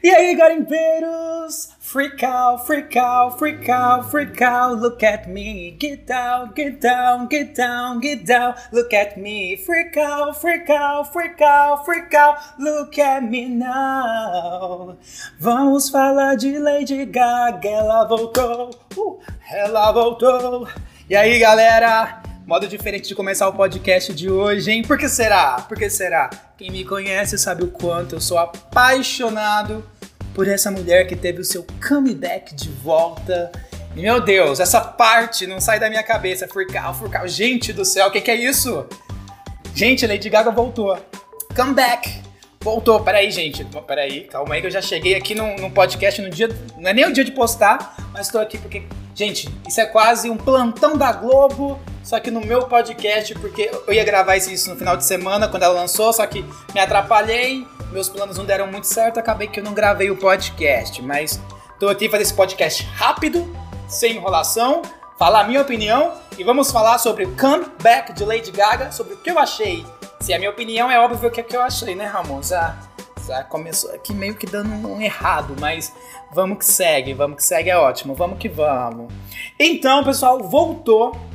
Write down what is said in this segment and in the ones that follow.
E aí, garimpeiros? Freak out, freak out, freak out, freak out. Look at me. Get down, get down, get down, get down. Look at me. Freak out, freak out, freak out, freak out. Look at me now. Vamos falar de Lady Gaga. Ela voltou. Uh, ela voltou. E aí, galera? Modo diferente de começar o podcast de hoje, hein? Por que será? Por que será? Quem me conhece sabe o quanto eu sou apaixonado por essa mulher que teve o seu comeback de volta. E, meu Deus, essa parte não sai da minha cabeça. Furcal, furcal. Gente do céu, o que, que é isso? Gente, Lady Gaga voltou. Comeback. Voltou, peraí, gente. Peraí, calma aí que eu já cheguei aqui num, num podcast no dia. Não é nem o dia de postar, mas estou aqui porque. Gente, isso é quase um plantão da Globo só que no meu podcast, porque eu ia gravar isso no final de semana, quando ela lançou, só que me atrapalhei, meus planos não deram muito certo, acabei que eu não gravei o podcast. Mas tô aqui fazer esse podcast rápido, sem enrolação, falar a minha opinião e vamos falar sobre o comeback de Lady Gaga, sobre o que eu achei. Se é a minha opinião, é óbvio o que, é que eu achei, né, Ramon? Já, já começou aqui meio que dando um errado, mas vamos que segue, vamos que segue, é ótimo, vamos que vamos. Então, pessoal, voltou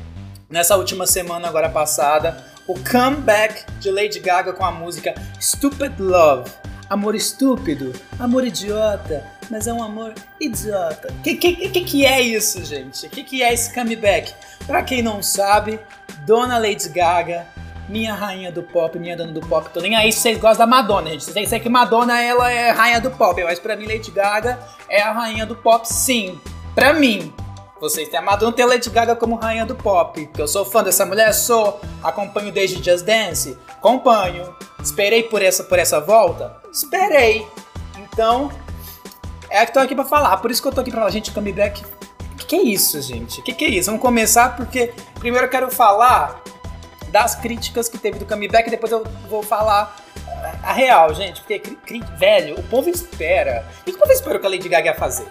nessa última semana agora passada, o comeback de Lady Gaga com a música Stupid Love. Amor estúpido, amor idiota, mas é um amor idiota. O que, que, que, que é isso, gente? O que, que é esse comeback? Pra quem não sabe, Dona Lady Gaga, minha rainha do pop, minha dona do pop, tô nem aí se vocês gostam da Madonna, gente. Vocês sabem que Madonna ela é rainha do pop, mas pra mim Lady Gaga é a rainha do pop, sim. Pra mim, vocês têm a Madonna tem a Lady Gaga como rainha do pop. Eu sou fã dessa mulher, sou. Acompanho desde Just Dance? Acompanho. Esperei por essa, por essa volta? Esperei. Então, é que tô aqui pra falar. Por isso que eu tô aqui pra falar, gente, comeback. O que, que é isso, gente? O que, que é isso? Vamos começar porque primeiro eu quero falar das críticas que teve do comeback, depois eu vou falar a real, gente. Porque, velho, o povo espera. O que o povo esperou que a Lady Gaga ia fazer?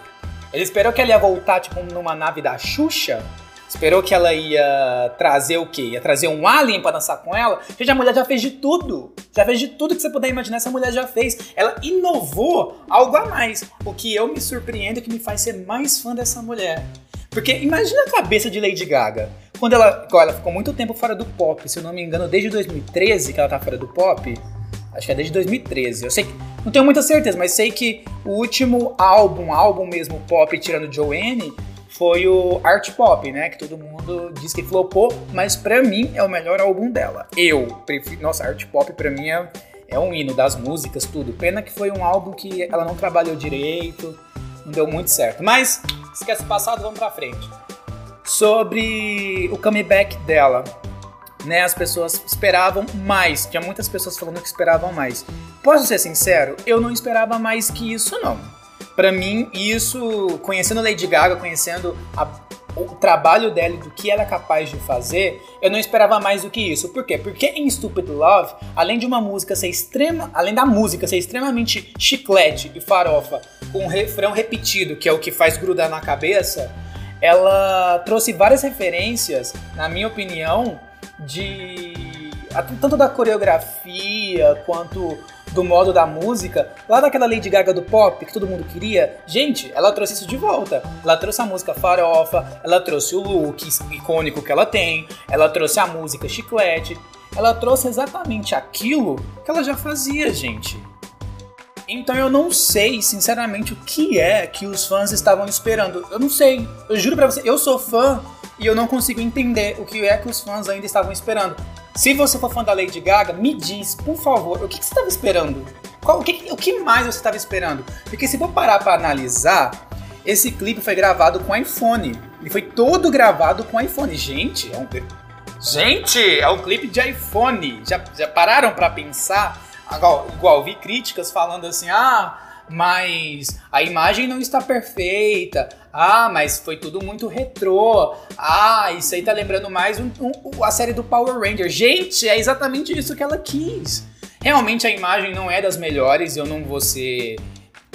Ele esperou que ela ia voltar, tipo, numa nave da Xuxa. Esperou que ela ia trazer o quê? Ia trazer um alien para dançar com ela? Gente, a mulher já fez de tudo. Já fez de tudo que você puder imaginar, essa mulher já fez. Ela inovou algo a mais. O que eu me surpreendo e que me faz ser mais fã dessa mulher. Porque imagina a cabeça de Lady Gaga. Quando ela, ela ficou muito tempo fora do pop, se eu não me engano, desde 2013 que ela tá fora do pop. Acho que é desde 2013. Eu sei que. Não tenho muita certeza, mas sei que o último álbum, álbum mesmo pop, tirando Joanne, foi o Art Pop, né? Que todo mundo diz que flopou, mas pra mim é o melhor álbum dela. Eu prefiro. Nossa, Art Pop pra mim é, é um hino das músicas, tudo. Pena que foi um álbum que ela não trabalhou direito, não deu muito certo. Mas, esquece passado, vamos pra frente. Sobre o comeback dela né? As pessoas esperavam mais. Tinha muitas pessoas falando que esperavam mais. Posso ser sincero? Eu não esperava mais que isso, não. Para mim, isso, conhecendo Lady Gaga, conhecendo a, o trabalho dela e do que ela é capaz de fazer, eu não esperava mais do que isso. Por quê? Porque em Stupid Love, além de uma música ser extrema, além da música ser extremamente chiclete e farofa, com um refrão repetido, que é o que faz grudar na cabeça, ela trouxe várias referências, na minha opinião, de tanto da coreografia quanto do modo da música, lá daquela Lady Gaga do pop que todo mundo queria, gente, ela trouxe isso de volta. Ela trouxe a música farofa, ela trouxe o look icônico que ela tem, ela trouxe a música chiclete, ela trouxe exatamente aquilo que ela já fazia, gente. Então eu não sei, sinceramente, o que é que os fãs estavam esperando. Eu não sei. Eu juro pra você, eu sou fã e eu não consigo entender o que é que os fãs ainda estavam esperando. Se você for fã da Lady Gaga, me diz, por favor, o que, que você estava esperando? Qual, o, que, o que mais você estava esperando? Porque se for parar para analisar, esse clipe foi gravado com iPhone. Ele foi todo gravado com iPhone. Gente, é um, gente, é um clipe de iPhone. Já, já pararam para pensar? Igual, igual, vi críticas falando assim, ah, mas a imagem não está perfeita. Ah, mas foi tudo muito retrô. Ah, isso aí tá lembrando mais um, um, a série do Power Ranger. Gente, é exatamente isso que ela quis. Realmente a imagem não é das melhores, eu não vou ser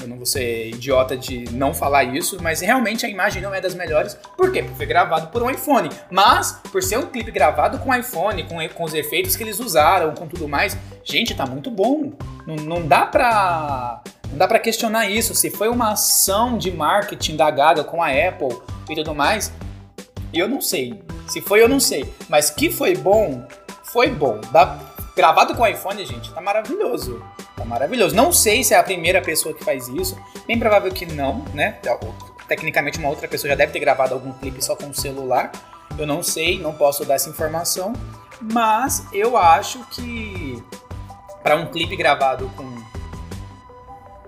eu não vou ser idiota de não falar isso, mas realmente a imagem não é das melhores. Por quê? Porque foi gravado por um iPhone. Mas, por ser um clipe gravado com iPhone, com, com os efeitos que eles usaram, com tudo mais, gente, tá muito bom. Não, não dá pra dá para questionar isso. Se foi uma ação de marketing da Gaga com a Apple e tudo mais, eu não sei. Se foi, eu não sei. Mas que foi bom, foi bom. Dá... Gravado com iPhone, gente, tá maravilhoso. Tá maravilhoso. Não sei se é a primeira pessoa que faz isso. Bem provável que não, né? Tecnicamente, uma outra pessoa já deve ter gravado algum clipe só com o celular. Eu não sei, não posso dar essa informação. Mas eu acho que para um clipe gravado com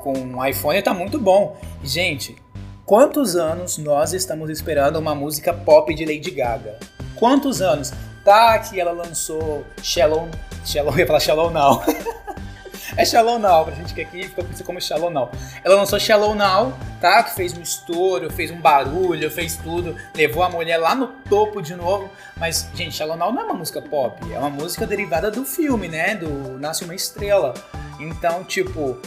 com um iPhone tá muito bom. Gente, quantos anos nós estamos esperando uma música pop de Lady Gaga? Quantos anos? Tá que ela lançou Shallow, Shallow, eu ia falar Shallow Now. é Shallow Now, pra gente que aqui fica conhecido como Shallow Now. Ela lançou Shallow Now, tá? Que fez um estouro, fez um barulho, fez tudo, levou a mulher lá no topo de novo. Mas, gente, Shallow Now não é uma música pop, é uma música derivada do filme, né? Do Nasce uma Estrela. Então, tipo,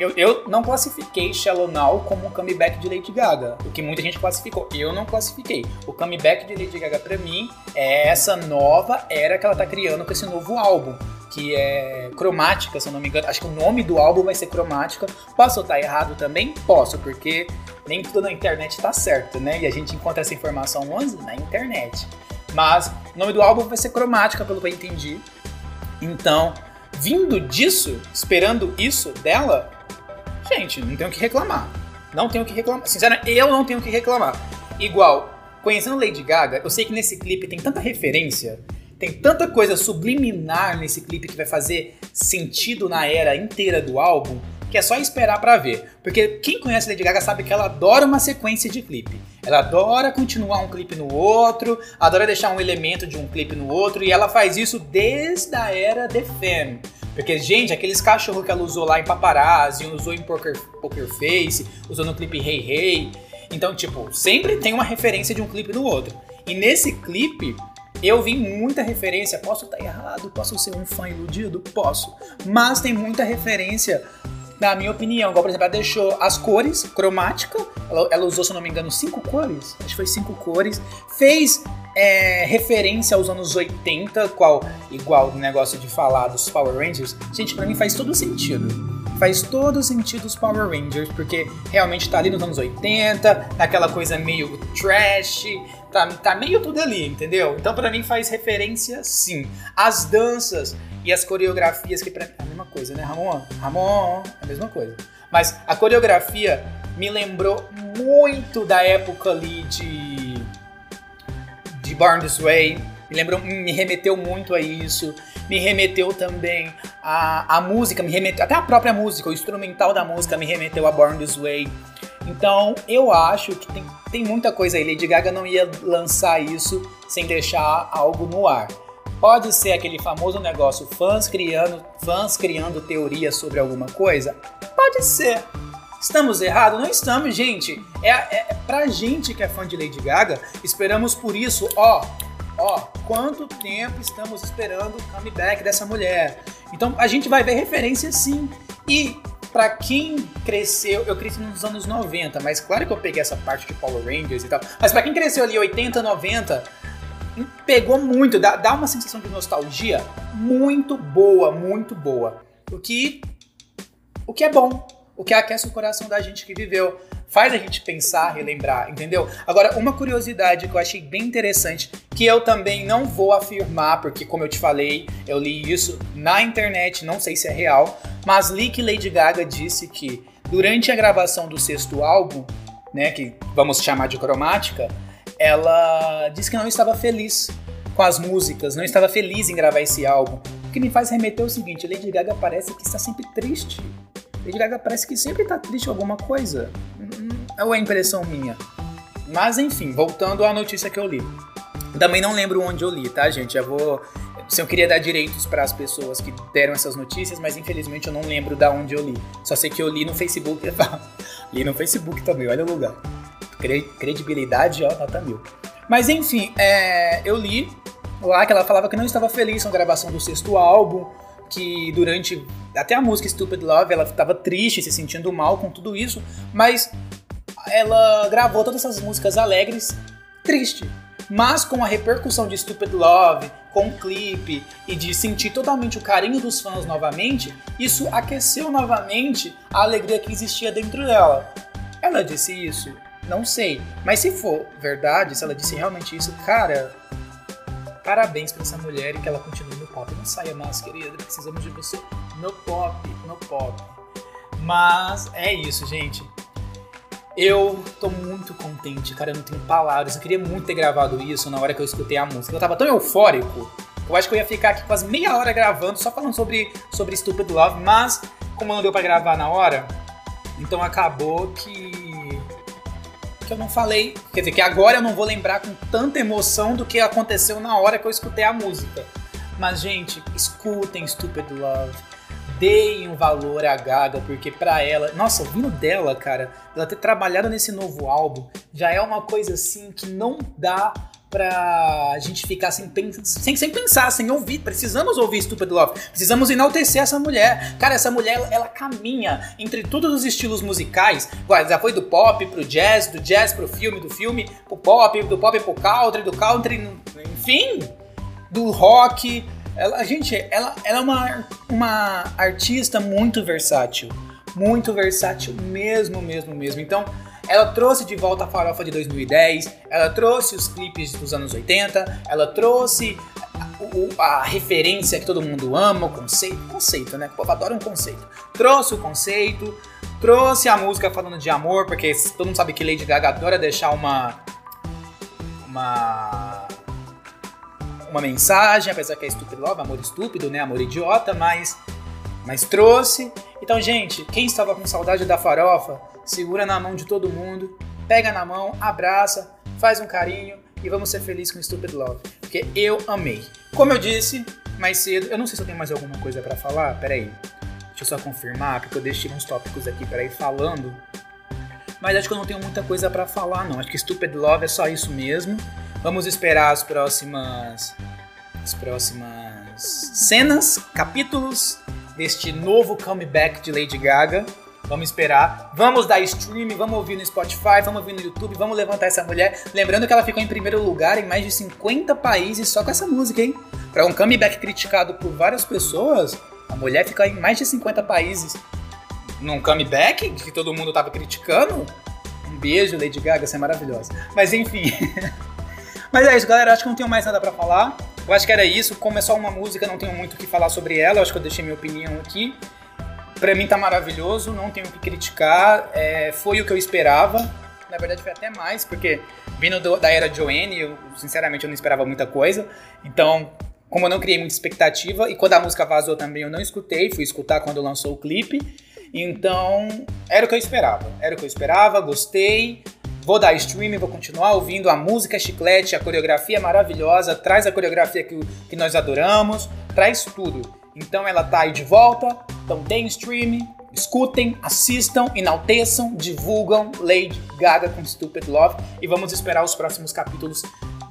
eu, eu não classifiquei Shallow Now como um comeback de Lady Gaga, o que muita gente classificou. Eu não classifiquei. O comeback de Lady Gaga para mim é essa nova era que ela tá criando com esse novo álbum, que é Cromática, se eu não me engano. Acho que o nome do álbum vai ser Cromática. Posso estar errado também? Posso, porque nem tudo na internet tá certo, né? E a gente encontra essa informação onde? Na internet. Mas o nome do álbum vai ser Cromática, pelo que eu entendi. Então, vindo disso, esperando isso dela, gente, não tenho o que reclamar. Não tenho o que reclamar. Sinceramente, eu não tenho o que reclamar. Igual, conhecendo Lady Gaga, eu sei que nesse clipe tem tanta referência, tem tanta coisa subliminar nesse clipe que vai fazer sentido na era inteira do álbum, que é só esperar para ver. Porque quem conhece Lady Gaga sabe que ela adora uma sequência de clipe. Ela adora continuar um clipe no outro, adora deixar um elemento de um clipe no outro, e ela faz isso desde a era The Femme. Porque, gente, aqueles cachorros que ela usou lá em Paparazzi, usou em Poker, Poker Face, usou no clipe Hey Hey. Então, tipo, sempre tem uma referência de um clipe no outro. E nesse clipe, eu vi muita referência. Posso estar errado, posso ser um fã iludido? Posso. Mas tem muita referência na minha opinião. Igual, por exemplo, ela deixou as cores, cromática, ela, ela, usou, se não me engano, cinco cores, acho que foi cinco cores, fez é, referência aos anos 80, qual, igual o negócio de falar dos Power Rangers, gente, pra mim faz todo sentido. Faz todo sentido os Power Rangers, porque realmente tá ali nos anos 80, naquela coisa meio trash, tá, tá meio tudo ali, entendeu? Então para mim faz referência sim. As danças e as coreografias, que pra mim é a mesma coisa, né, Ramon? Ramon, é a mesma coisa. Mas a coreografia me lembrou muito da época ali de de Born This Way, me lembrou, me remeteu muito a isso, me remeteu também a, a música, me remeteu, até a própria música, o instrumental da música me remeteu a Born This Way. Então eu acho que tem, tem muita coisa aí. Lady Gaga não ia lançar isso sem deixar algo no ar. Pode ser aquele famoso negócio fãs criando, fãs criando teorias sobre alguma coisa? Pode ser. Estamos errados? Não estamos, gente. É, é, é pra gente que é fã de Lady Gaga, esperamos por isso, ó. Ó, quanto tempo estamos esperando o comeback dessa mulher? Então a gente vai ver referência sim. E para quem cresceu, eu cresci nos anos 90, mas claro que eu peguei essa parte de Power Rangers e tal. Mas para quem cresceu ali 80, 90, pegou muito, dá, dá uma sensação de nostalgia muito boa, muito boa. O que o que é bom, o que aquece o coração da gente que viveu. Faz a gente pensar, relembrar, entendeu? Agora, uma curiosidade que eu achei bem interessante, que eu também não vou afirmar, porque, como eu te falei, eu li isso na internet, não sei se é real, mas li que Lady Gaga disse que durante a gravação do sexto álbum, né, que vamos chamar de cromática, ela disse que não estava feliz com as músicas, não estava feliz em gravar esse álbum. O que me faz remeter é o seguinte: Lady Gaga parece que está sempre triste Lady Gaga parece que sempre tá triste alguma coisa. Ou é impressão minha? Mas enfim, voltando à notícia que eu li. Também não lembro onde eu li, tá, gente? Já vou. Se eu queria dar direitos para as pessoas que deram essas notícias, mas infelizmente eu não lembro da onde eu li. Só sei que eu li no Facebook. li no Facebook também, olha o lugar. Credibilidade, ó, nota mil. Mas enfim, é, eu li lá que ela falava que não estava feliz com a gravação do sexto álbum, que durante até a música Stupid Love ela estava triste, se sentindo mal com tudo isso, mas ela gravou todas essas músicas alegres triste. Mas com a repercussão de Stupid Love, com o clipe e de sentir totalmente o carinho dos fãs novamente, isso aqueceu novamente a alegria que existia dentro dela. Ela disse isso? Não sei. Mas se for verdade, se ela disse realmente isso, cara, parabéns pra essa mulher e que ela continue no pop. Não saia mais, querida. Precisamos de você no pop, no pop. Mas é isso, gente. Eu tô muito contente, cara. Eu não tenho palavras. Eu queria muito ter gravado isso na hora que eu escutei a música. Eu tava tão eufórico. Eu acho que eu ia ficar aqui quase meia hora gravando, só falando sobre, sobre Stupid Love. Mas, como não deu pra gravar na hora, então acabou que. Que eu não falei. Quer dizer, que agora eu não vou lembrar com tanta emoção do que aconteceu na hora que eu escutei a música. Mas, gente, escutem Stupid Love deem um valor à Gaga, porque para ela, nossa, vindo dela, cara, ela ter trabalhado nesse novo álbum, já é uma coisa assim que não dá pra gente ficar sem, sem, sem pensar, sem ouvir. Precisamos ouvir Stupid Love. Precisamos enaltecer essa mulher. Cara, essa mulher, ela, ela caminha entre todos os estilos musicais. Já foi do pop pro jazz, do jazz pro filme, do filme pro pop, do pop pro country, do country, enfim, do rock ela, gente, ela, ela é uma, uma artista muito versátil. Muito versátil mesmo, mesmo, mesmo. Então, ela trouxe de volta a farofa de 2010, ela trouxe os clipes dos anos 80, ela trouxe a, a, a referência que todo mundo ama, o conceito. Conceito, né? O povo adora um conceito. Trouxe o conceito, trouxe a música falando de amor, porque todo mundo sabe que Lady Gaga adora deixar uma. Uma uma mensagem, apesar que é estúpido love, amor estúpido, né? Amor idiota, mas, mas trouxe. Então, gente, quem estava com saudade da farofa, segura na mão de todo mundo, pega na mão, abraça, faz um carinho e vamos ser felizes com Stupid Love. Porque eu amei. Como eu disse mais cedo, eu não sei se eu tenho mais alguma coisa para falar, peraí. Deixa eu só confirmar, porque eu deixei uns tópicos aqui para ir falando. Mas acho que eu não tenho muita coisa para falar, não. Acho que Stupid Love é só isso mesmo. Vamos esperar as próximas as próximas cenas, capítulos deste novo comeback de Lady Gaga. Vamos esperar. Vamos dar stream, vamos ouvir no Spotify, vamos ouvir no YouTube, vamos levantar essa mulher. Lembrando que ela ficou em primeiro lugar em mais de 50 países só com essa música, hein? Para um comeback criticado por várias pessoas, a mulher fica em mais de 50 países num comeback que todo mundo tava criticando. Um beijo, Lady Gaga, você é maravilhosa. Mas enfim. Mas é isso, galera. Acho que não tenho mais nada para falar. Eu acho que era isso. Como é só uma música, não tenho muito o que falar sobre ela. Eu acho que eu deixei minha opinião aqui. Pra mim tá maravilhoso, não tenho o que criticar. É, foi o que eu esperava. Na verdade, foi até mais, porque vindo do, da era Joanne, eu, sinceramente eu não esperava muita coisa. Então, como eu não criei muita expectativa, e quando a música vazou também eu não escutei, fui escutar quando lançou o clipe. Então, era o que eu esperava. Era o que eu esperava, gostei. Vou dar streaming, vou continuar ouvindo a música chiclete, a coreografia maravilhosa, traz a coreografia que, que nós adoramos, traz tudo. Então ela tá aí de volta, então deem streaming, escutem, assistam, enalteçam, divulgam Lady Gaga com Stupid Love e vamos esperar os próximos capítulos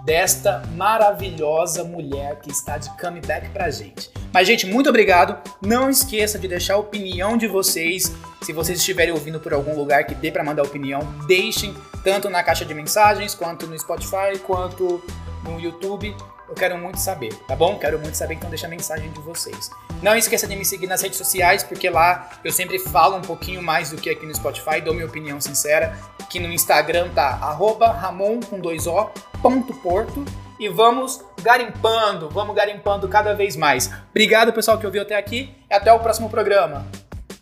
desta maravilhosa mulher que está de comeback pra gente. Mas, gente, muito obrigado. Não esqueça de deixar a opinião de vocês. Se vocês estiverem ouvindo por algum lugar que dê para mandar opinião, deixem tanto na caixa de mensagens, quanto no Spotify, quanto no YouTube. Eu quero muito saber, tá bom? Quero muito saber, então deixa a mensagem de vocês. Não esqueça de me seguir nas redes sociais, porque lá eu sempre falo um pouquinho mais do que aqui no Spotify, dou minha opinião sincera. Que no Instagram tá arroba Ramon com dois O, ponto Porto. E vamos garimpando, vamos garimpando cada vez mais. Obrigado, pessoal, que ouviu até aqui. E até o próximo programa.